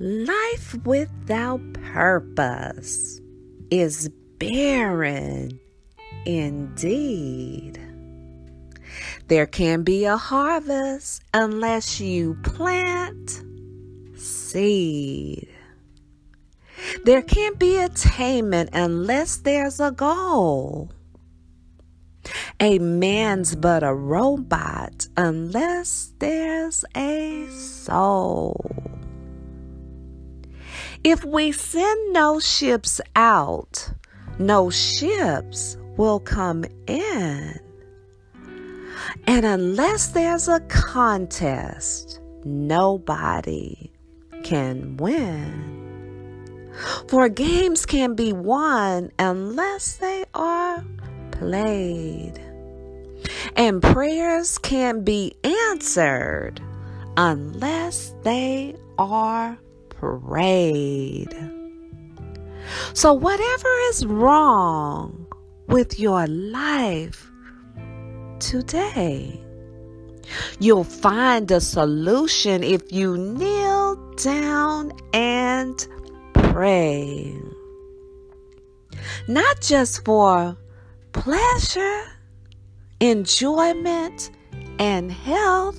Life without purpose is barren indeed. There can be a harvest unless you plant seed. There can't be attainment unless there's a goal. A man's but a robot unless there's a soul. If we send no ships out, no ships will come in. And unless there's a contest, nobody can win. For games can be won unless they are played. And prayers can be answered unless they are prayed. So, whatever is wrong with your life today, you'll find a solution if you kneel down and pray. Not just for pleasure, enjoyment, and health,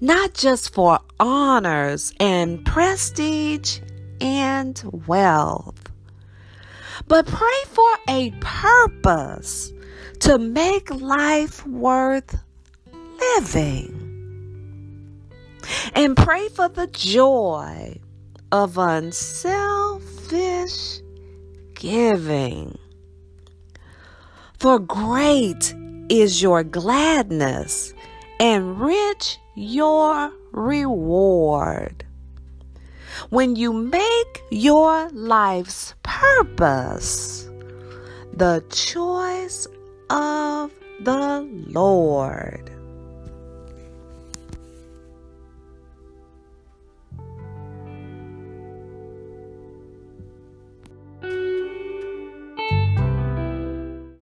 not just for honors and prestige and wealth, but pray for a purpose to make life worth living. And pray for the joy of unselfish giving. For great is your gladness, and rich your reward. When you make your life's purpose the choice of the Lord.